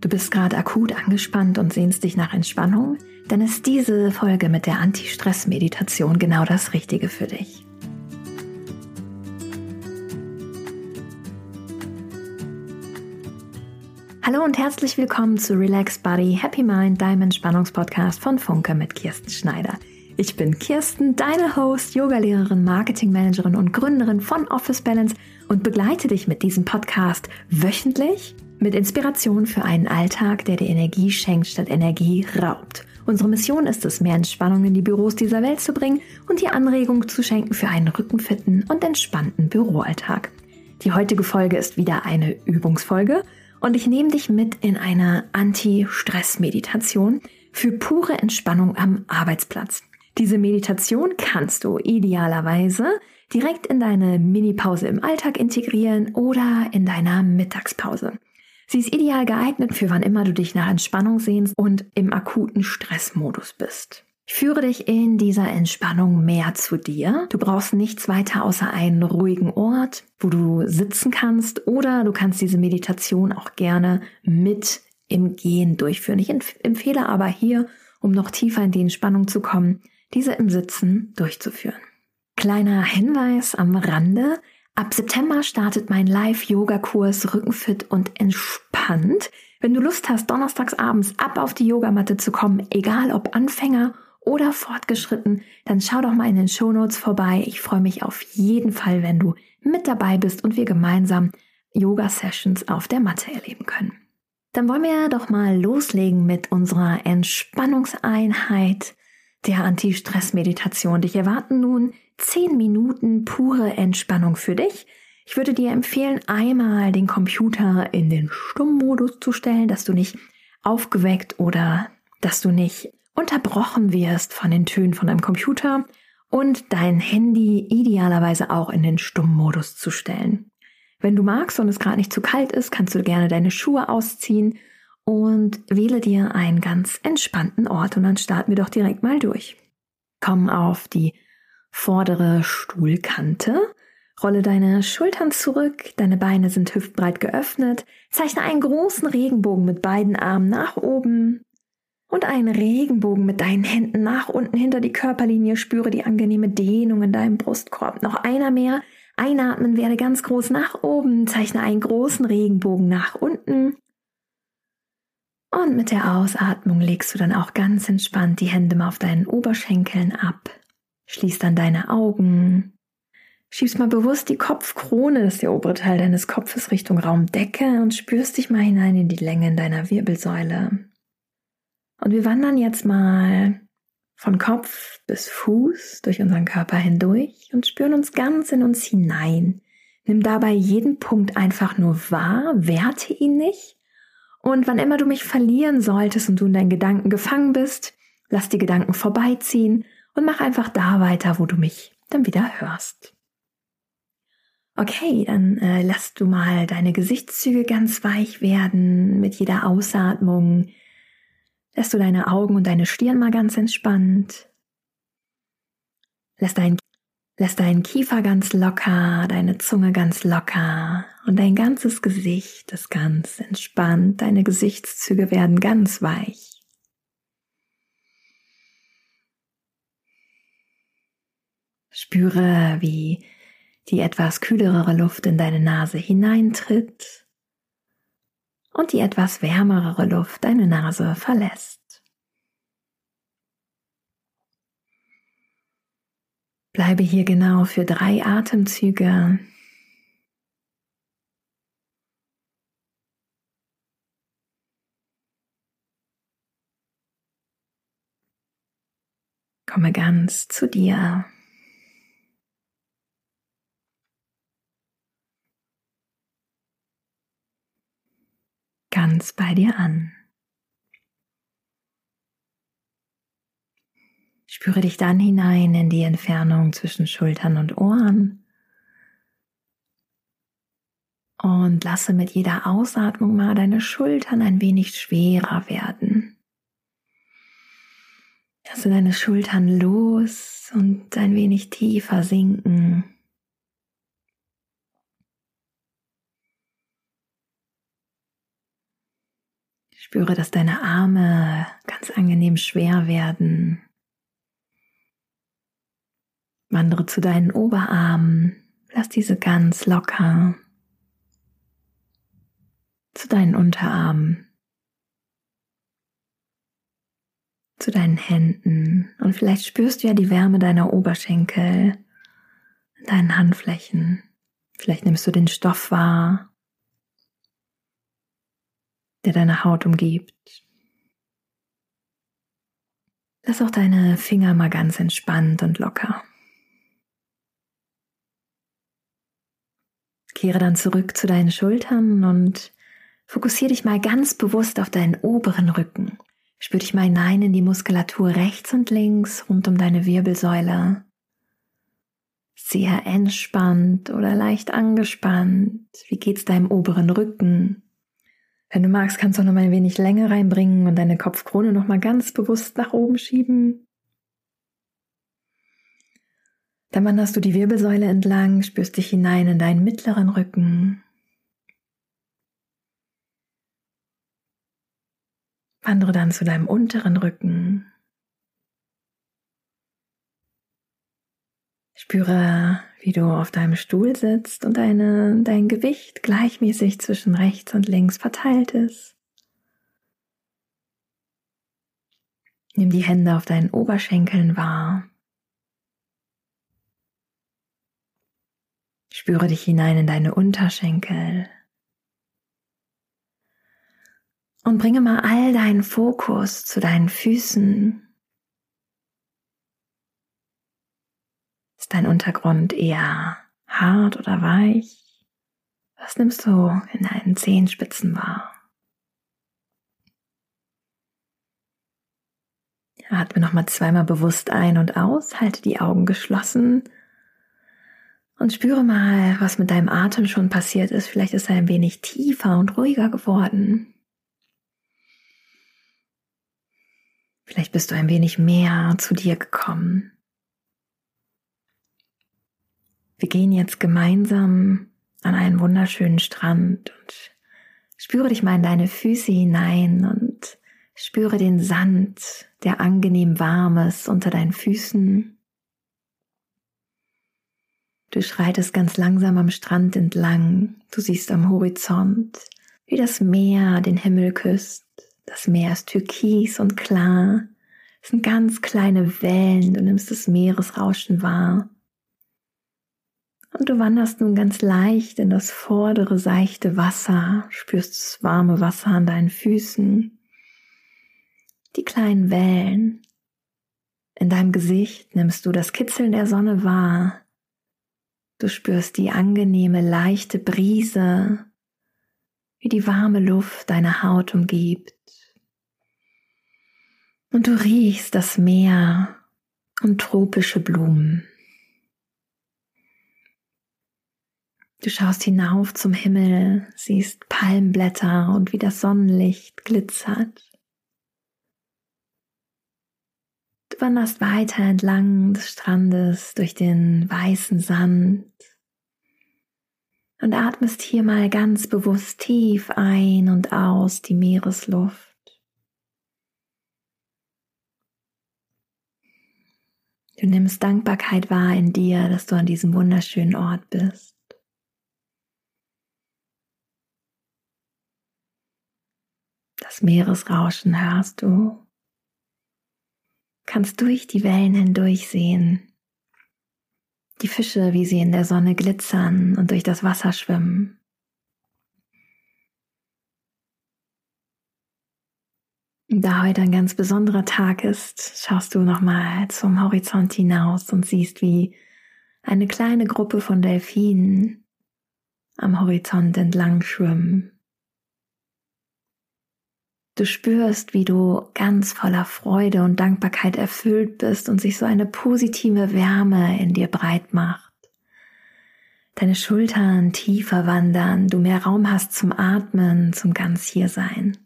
Du bist gerade akut angespannt und sehnst dich nach Entspannung? Dann ist diese Folge mit der Anti-Stress-Meditation genau das Richtige für dich. Hallo und herzlich willkommen zu Relax Body Happy Mind, deinem Entspannungspodcast von Funke mit Kirsten Schneider. Ich bin Kirsten, deine Host, Yogalehrerin, Marketingmanagerin und Gründerin von Office Balance und begleite dich mit diesem Podcast wöchentlich mit Inspiration für einen Alltag, der dir Energie schenkt statt Energie raubt. Unsere Mission ist es, mehr Entspannung in die Büros dieser Welt zu bringen und dir Anregung zu schenken für einen rückenfitten und entspannten Büroalltag. Die heutige Folge ist wieder eine Übungsfolge und ich nehme dich mit in eine Anti-Stress-Meditation für pure Entspannung am Arbeitsplatz. Diese Meditation kannst du idealerweise direkt in deine Minipause im Alltag integrieren oder in deiner Mittagspause. Sie ist ideal geeignet für wann immer du dich nach Entspannung sehnst und im akuten Stressmodus bist. Ich führe dich in dieser Entspannung mehr zu dir. Du brauchst nichts weiter außer einen ruhigen Ort, wo du sitzen kannst oder du kannst diese Meditation auch gerne mit im Gehen durchführen. Ich empfehle aber hier, um noch tiefer in die Entspannung zu kommen, diese im Sitzen durchzuführen. Kleiner Hinweis am Rande. Ab September startet mein Live-Yoga-Kurs Rückenfit und entspannt. Wenn du Lust hast, donnerstags abends ab auf die Yogamatte zu kommen, egal ob Anfänger oder fortgeschritten, dann schau doch mal in den Shownotes vorbei. Ich freue mich auf jeden Fall, wenn du mit dabei bist und wir gemeinsam Yoga-Sessions auf der Matte erleben können. Dann wollen wir doch mal loslegen mit unserer Entspannungseinheit der Anti-Stress-Meditation. Dich erwarten nun zehn Minuten pure Entspannung für dich. Ich würde dir empfehlen, einmal den Computer in den Stummmodus zu stellen, dass du nicht aufgeweckt oder dass du nicht unterbrochen wirst von den Tönen von deinem Computer und dein Handy idealerweise auch in den Stummmodus zu stellen. Wenn du magst und es gerade nicht zu kalt ist, kannst du gerne deine Schuhe ausziehen und wähle dir einen ganz entspannten Ort und dann starten wir doch direkt mal durch. Komm auf die vordere Stuhlkante, rolle deine Schultern zurück, deine Beine sind hüftbreit geöffnet, zeichne einen großen Regenbogen mit beiden Armen nach oben. Und einen Regenbogen mit deinen Händen nach unten hinter die Körperlinie, spüre die angenehme Dehnung in deinem Brustkorb. Noch einer mehr. Einatmen werde ganz groß nach oben, zeichne einen großen Regenbogen nach unten. Und mit der Ausatmung legst du dann auch ganz entspannt die Hände mal auf deinen Oberschenkeln ab. Schließ dann deine Augen. Schiebst mal bewusst die Kopfkrone, das ist der obere Teil deines Kopfes, Richtung Raumdecke und spürst dich mal hinein in die Länge in deiner Wirbelsäule. Und wir wandern jetzt mal von Kopf bis Fuß durch unseren Körper hindurch und spüren uns ganz in uns hinein. Nimm dabei jeden Punkt einfach nur wahr, werte ihn nicht und wann immer du mich verlieren solltest und du in deinen Gedanken gefangen bist, lass die Gedanken vorbeiziehen und mach einfach da weiter, wo du mich dann wieder hörst. Okay, dann äh, lass du mal deine Gesichtszüge ganz weich werden mit jeder Ausatmung. Lass du deine Augen und deine Stirn mal ganz entspannt. Lass dein Lass deinen Kiefer ganz locker, deine Zunge ganz locker und dein ganzes Gesicht ist ganz entspannt. Deine Gesichtszüge werden ganz weich. Spüre, wie die etwas kühlere Luft in deine Nase hineintritt und die etwas wärmere Luft deine Nase verlässt. Bleibe hier genau für drei Atemzüge. Komme ganz zu dir. Ganz bei dir an. Spüre dich dann hinein in die Entfernung zwischen Schultern und Ohren. Und lasse mit jeder Ausatmung mal deine Schultern ein wenig schwerer werden. Lasse deine Schultern los und ein wenig tiefer sinken. Spüre, dass deine Arme ganz angenehm schwer werden. Wandere zu deinen Oberarmen, lass diese ganz locker. Zu deinen Unterarmen. Zu deinen Händen. Und vielleicht spürst du ja die Wärme deiner Oberschenkel in deinen Handflächen. Vielleicht nimmst du den Stoff wahr, der deine Haut umgibt. Lass auch deine Finger mal ganz entspannt und locker. Kehre dann zurück zu deinen Schultern und fokussiere dich mal ganz bewusst auf deinen oberen Rücken. Spür dich mal hinein in die Muskulatur rechts und links rund um deine Wirbelsäule. Sehr entspannt oder leicht angespannt. Wie geht's deinem oberen Rücken? Wenn du magst, kannst du noch mal ein wenig Länge reinbringen und deine Kopfkrone noch mal ganz bewusst nach oben schieben. Dann wanderst du die Wirbelsäule entlang, spürst dich hinein in deinen mittleren Rücken. Wandere dann zu deinem unteren Rücken. Spüre, wie du auf deinem Stuhl sitzt und deine, dein Gewicht gleichmäßig zwischen rechts und links verteilt ist. Nimm die Hände auf deinen Oberschenkeln wahr. Spüre dich hinein in deine Unterschenkel. Und bringe mal all deinen Fokus zu deinen Füßen. Dein Untergrund eher hart oder weich? Was nimmst du in deinen Zehenspitzen wahr? Atme nochmal zweimal bewusst ein und aus, halte die Augen geschlossen und spüre mal, was mit deinem Atem schon passiert ist. Vielleicht ist er ein wenig tiefer und ruhiger geworden. Vielleicht bist du ein wenig mehr zu dir gekommen. Wir gehen jetzt gemeinsam an einen wunderschönen Strand und spüre dich mal in deine Füße hinein und spüre den Sand, der angenehm warm ist unter deinen Füßen. Du schreitest ganz langsam am Strand entlang. Du siehst am Horizont, wie das Meer den Himmel küsst. Das Meer ist türkis und klar. Es sind ganz kleine Wellen. Du nimmst das Meeresrauschen wahr. Und du wanderst nun ganz leicht in das vordere seichte Wasser, spürst das warme Wasser an deinen Füßen, die kleinen Wellen. In deinem Gesicht nimmst du das Kitzeln der Sonne wahr, Du spürst die angenehme, leichte Brise, wie die warme Luft deine Haut umgibt. Und du riechst das Meer und tropische Blumen. Du schaust hinauf zum Himmel, siehst Palmblätter und wie das Sonnenlicht glitzert. Du wanderst weiter entlang des Strandes durch den weißen Sand und atmest hier mal ganz bewusst tief ein und aus die Meeresluft. Du nimmst Dankbarkeit wahr in dir, dass du an diesem wunderschönen Ort bist. Das Meeresrauschen hörst du kannst durch die Wellen hindurch sehen. Die Fische, wie sie in der Sonne glitzern und durch das Wasser schwimmen. Da heute ein ganz besonderer Tag ist, schaust du nochmal zum Horizont hinaus und siehst, wie eine kleine Gruppe von Delfinen am Horizont entlang schwimmen. Du spürst, wie du ganz voller Freude und Dankbarkeit erfüllt bist und sich so eine positive Wärme in dir breit macht. Deine Schultern tiefer wandern, du mehr Raum hast zum Atmen, zum ganz hier sein.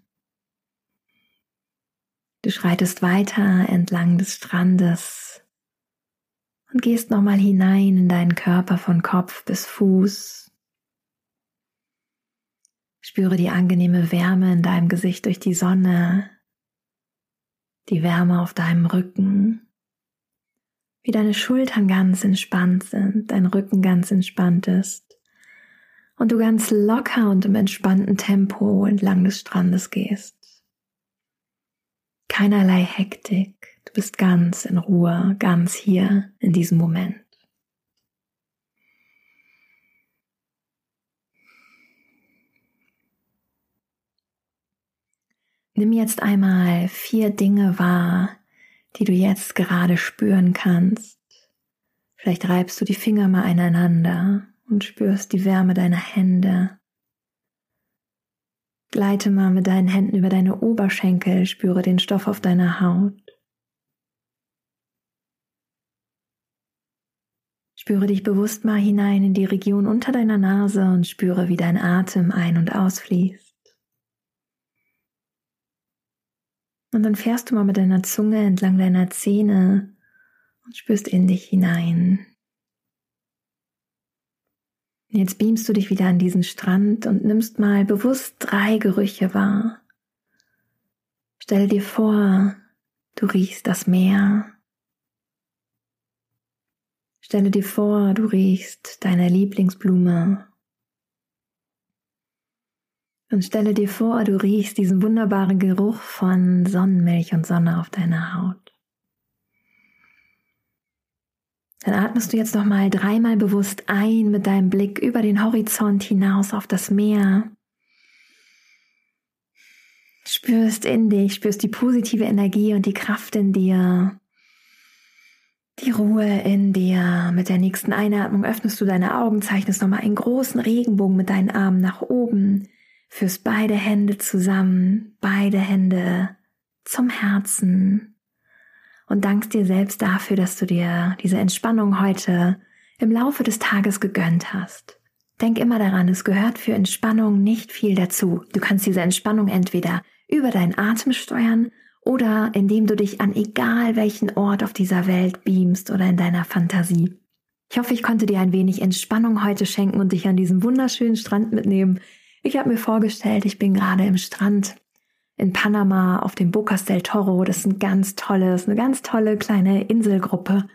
Du schreitest weiter entlang des Strandes und gehst nochmal hinein in deinen Körper von Kopf bis Fuß Spüre die angenehme Wärme in deinem Gesicht durch die Sonne, die Wärme auf deinem Rücken, wie deine Schultern ganz entspannt sind, dein Rücken ganz entspannt ist und du ganz locker und im entspannten Tempo entlang des Strandes gehst. Keinerlei Hektik, du bist ganz in Ruhe, ganz hier in diesem Moment. Nimm jetzt einmal vier Dinge wahr, die du jetzt gerade spüren kannst. Vielleicht reibst du die Finger mal aneinander und spürst die Wärme deiner Hände. Gleite mal mit deinen Händen über deine Oberschenkel, spüre den Stoff auf deiner Haut. Spüre dich bewusst mal hinein in die Region unter deiner Nase und spüre, wie dein Atem ein- und ausfließt. Und dann fährst du mal mit deiner Zunge entlang deiner Zähne und spürst in dich hinein. Jetzt beamst du dich wieder an diesen Strand und nimmst mal bewusst drei Gerüche wahr. Stell dir vor, du riechst das Meer. Stelle dir vor, du riechst deine Lieblingsblume und stelle dir vor, du riechst diesen wunderbaren Geruch von Sonnenmilch und Sonne auf deiner Haut. Dann atmest du jetzt nochmal dreimal bewusst ein mit deinem Blick über den Horizont hinaus auf das Meer. Spürst in dich, spürst die positive Energie und die Kraft in dir. Die Ruhe in dir. Mit der nächsten Einatmung öffnest du deine Augen, zeichnest nochmal einen großen Regenbogen mit deinen Armen nach oben Führst beide Hände zusammen, beide Hände zum Herzen und dankst dir selbst dafür, dass du dir diese Entspannung heute im Laufe des Tages gegönnt hast. Denk immer daran, es gehört für Entspannung nicht viel dazu. Du kannst diese Entspannung entweder über deinen Atem steuern oder indem du dich an egal welchen Ort auf dieser Welt beamst oder in deiner Fantasie. Ich hoffe, ich konnte dir ein wenig Entspannung heute schenken und dich an diesem wunderschönen Strand mitnehmen, ich habe mir vorgestellt, ich bin gerade im Strand in Panama auf dem Bocas del Toro. Das ist ein ganz tolles, eine ganz tolle kleine Inselgruppe.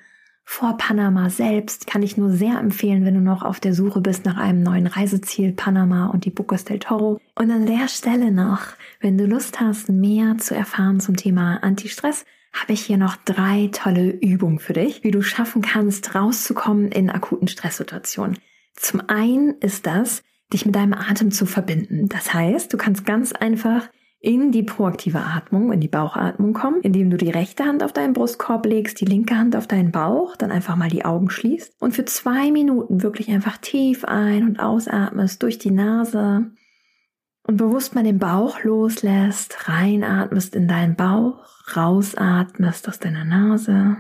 Vor Panama selbst kann ich nur sehr empfehlen, wenn du noch auf der Suche bist nach einem neuen Reiseziel, Panama und die Bocas del Toro. Und an der Stelle noch, wenn du Lust hast, mehr zu erfahren zum Thema Anti-Stress, habe ich hier noch drei tolle Übungen für dich, wie du schaffen kannst, rauszukommen in akuten Stresssituationen. Zum einen ist das, dich mit deinem Atem zu verbinden. Das heißt, du kannst ganz einfach in die proaktive Atmung, in die Bauchatmung kommen, indem du die rechte Hand auf deinen Brustkorb legst, die linke Hand auf deinen Bauch, dann einfach mal die Augen schließt und für zwei Minuten wirklich einfach tief ein- und ausatmest durch die Nase und bewusst mal den Bauch loslässt, reinatmest in deinen Bauch, rausatmest aus deiner Nase.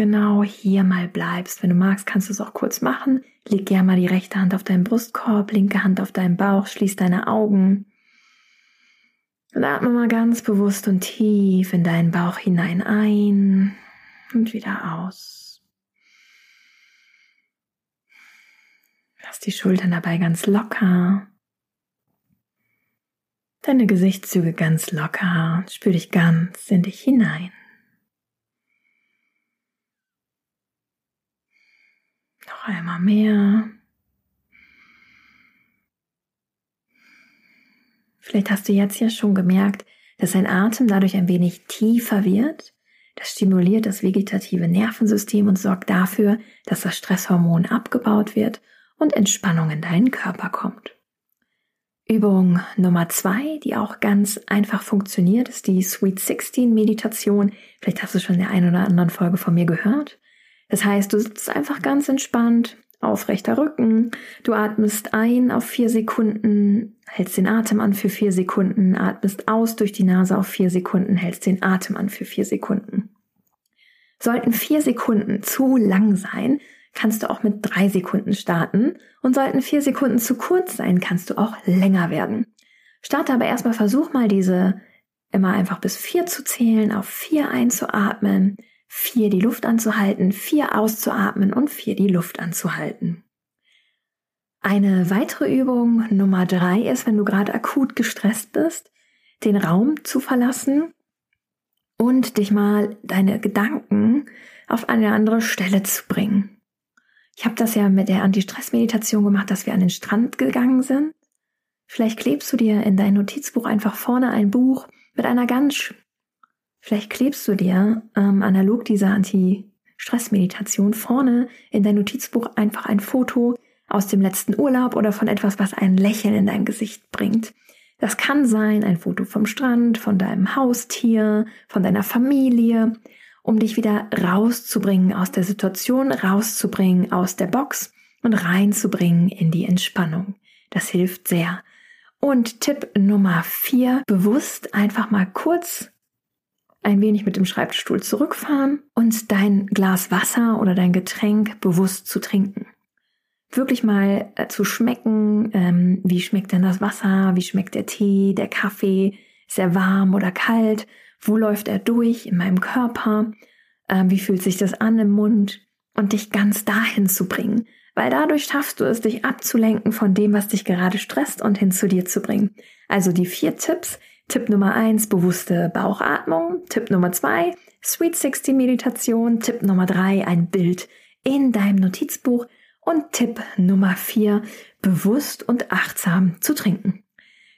Genau hier mal bleibst. Wenn du magst, kannst du es auch kurz machen. Leg gerne mal die rechte Hand auf deinen Brustkorb, linke Hand auf deinen Bauch, schließ deine Augen. Und atme mal ganz bewusst und tief in deinen Bauch hinein ein und wieder aus. Lass die Schultern dabei ganz locker. Deine Gesichtszüge ganz locker. Spür dich ganz in dich hinein. Noch einmal mehr. Vielleicht hast du jetzt ja schon gemerkt, dass dein Atem dadurch ein wenig tiefer wird. Das stimuliert das vegetative Nervensystem und sorgt dafür, dass das Stresshormon abgebaut wird und Entspannung in deinen Körper kommt. Übung Nummer zwei, die auch ganz einfach funktioniert, ist die Sweet 16 Meditation. Vielleicht hast du schon in der einen oder anderen Folge von mir gehört. Das heißt, du sitzt einfach ganz entspannt, aufrechter Rücken. Du atmest ein auf vier Sekunden, hältst den Atem an für vier Sekunden, atmest aus durch die Nase auf vier Sekunden, hältst den Atem an für vier Sekunden. Sollten vier Sekunden zu lang sein, kannst du auch mit drei Sekunden starten und sollten vier Sekunden zu kurz sein, kannst du auch länger werden. Starte aber erstmal, versuch mal diese immer einfach bis vier zu zählen, auf vier einzuatmen, vier die Luft anzuhalten, vier auszuatmen und vier die Luft anzuhalten. Eine weitere Übung Nummer drei ist, wenn du gerade akut gestresst bist, den Raum zu verlassen und dich mal deine Gedanken auf eine andere Stelle zu bringen. Ich habe das ja mit der Anti-Stress-Meditation gemacht, dass wir an den Strand gegangen sind. Vielleicht klebst du dir in dein Notizbuch einfach vorne ein Buch mit einer ganz, vielleicht klebst du dir ähm, analog dieser Anti-Stress-Meditation vorne in dein Notizbuch einfach ein Foto aus dem letzten Urlaub oder von etwas, was ein Lächeln in dein Gesicht bringt. Das kann sein ein Foto vom Strand, von deinem Haustier, von deiner Familie, um dich wieder rauszubringen aus der Situation, rauszubringen aus der Box und reinzubringen in die Entspannung. Das hilft sehr. Und Tipp Nummer vier, bewusst einfach mal kurz ein wenig mit dem Schreibtischstuhl zurückfahren und dein Glas Wasser oder dein Getränk bewusst zu trinken. Wirklich mal äh, zu schmecken, ähm, wie schmeckt denn das Wasser, wie schmeckt der Tee, der Kaffee, ist er warm oder kalt, wo läuft er durch? In meinem Körper, ähm, wie fühlt sich das an im Mund? Und dich ganz dahin zu bringen, weil dadurch schaffst du es, dich abzulenken von dem, was dich gerade stresst und hin zu dir zu bringen. Also die vier Tipps. Tipp Nummer eins, bewusste Bauchatmung. Tipp Nummer zwei, Sweet 60 Meditation. Tipp Nummer drei, ein Bild in deinem Notizbuch. Und Tipp Nummer vier, bewusst und achtsam zu trinken.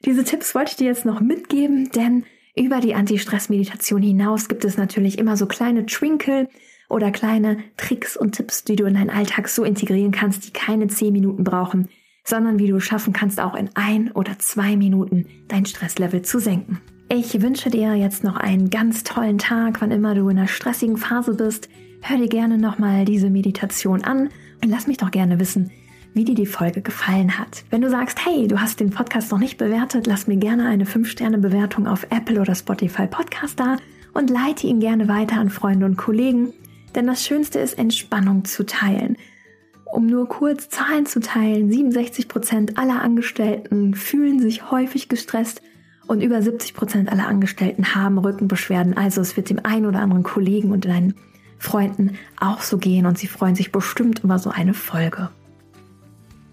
Diese Tipps wollte ich dir jetzt noch mitgeben, denn über die Anti-Stress-Meditation hinaus gibt es natürlich immer so kleine Twinkle oder kleine Tricks und Tipps, die du in deinen Alltag so integrieren kannst, die keine zehn Minuten brauchen, sondern wie du schaffen kannst, auch in ein oder zwei Minuten dein Stresslevel zu senken. Ich wünsche dir jetzt noch einen ganz tollen Tag, wann immer du in einer stressigen Phase bist. Hör dir gerne nochmal diese Meditation an und lass mich doch gerne wissen, wie dir die Folge gefallen hat. Wenn du sagst, hey, du hast den Podcast noch nicht bewertet, lass mir gerne eine 5-Sterne-Bewertung auf Apple oder Spotify Podcast da und leite ihn gerne weiter an Freunde und Kollegen, denn das Schönste ist, Entspannung zu teilen. Um nur kurz Zahlen zu teilen, 67 Prozent aller Angestellten fühlen sich häufig gestresst und über 70 Prozent aller Angestellten haben Rückenbeschwerden. Also es wird dem einen oder anderen Kollegen und deinen Freunden auch so gehen und sie freuen sich bestimmt über so eine Folge.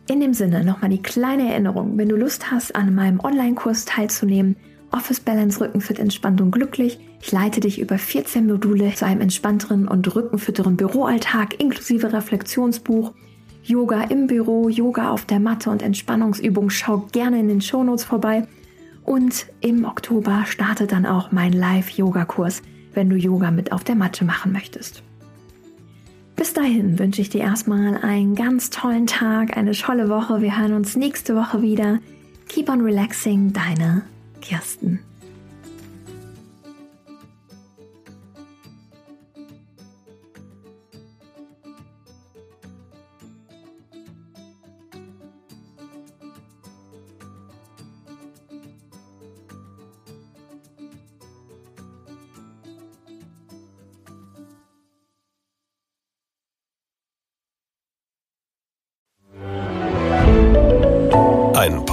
In dem Sinne nochmal die kleine Erinnerung, wenn du Lust hast, an meinem Online-Kurs teilzunehmen, Office Balance Rückenfit entspannt und glücklich. Ich leite dich über 14 Module zu einem entspannteren und rückenfitteren Büroalltag inklusive Reflexionsbuch, Yoga im Büro, Yoga auf der Matte und Entspannungsübung. Schau gerne in den Shownotes vorbei. Und im Oktober startet dann auch mein Live-Yoga-Kurs wenn du Yoga mit auf der Matte machen möchtest. Bis dahin wünsche ich dir erstmal einen ganz tollen Tag, eine tolle Woche. Wir hören uns nächste Woche wieder. Keep on relaxing, deine Kirsten.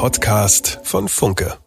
Podcast von Funke.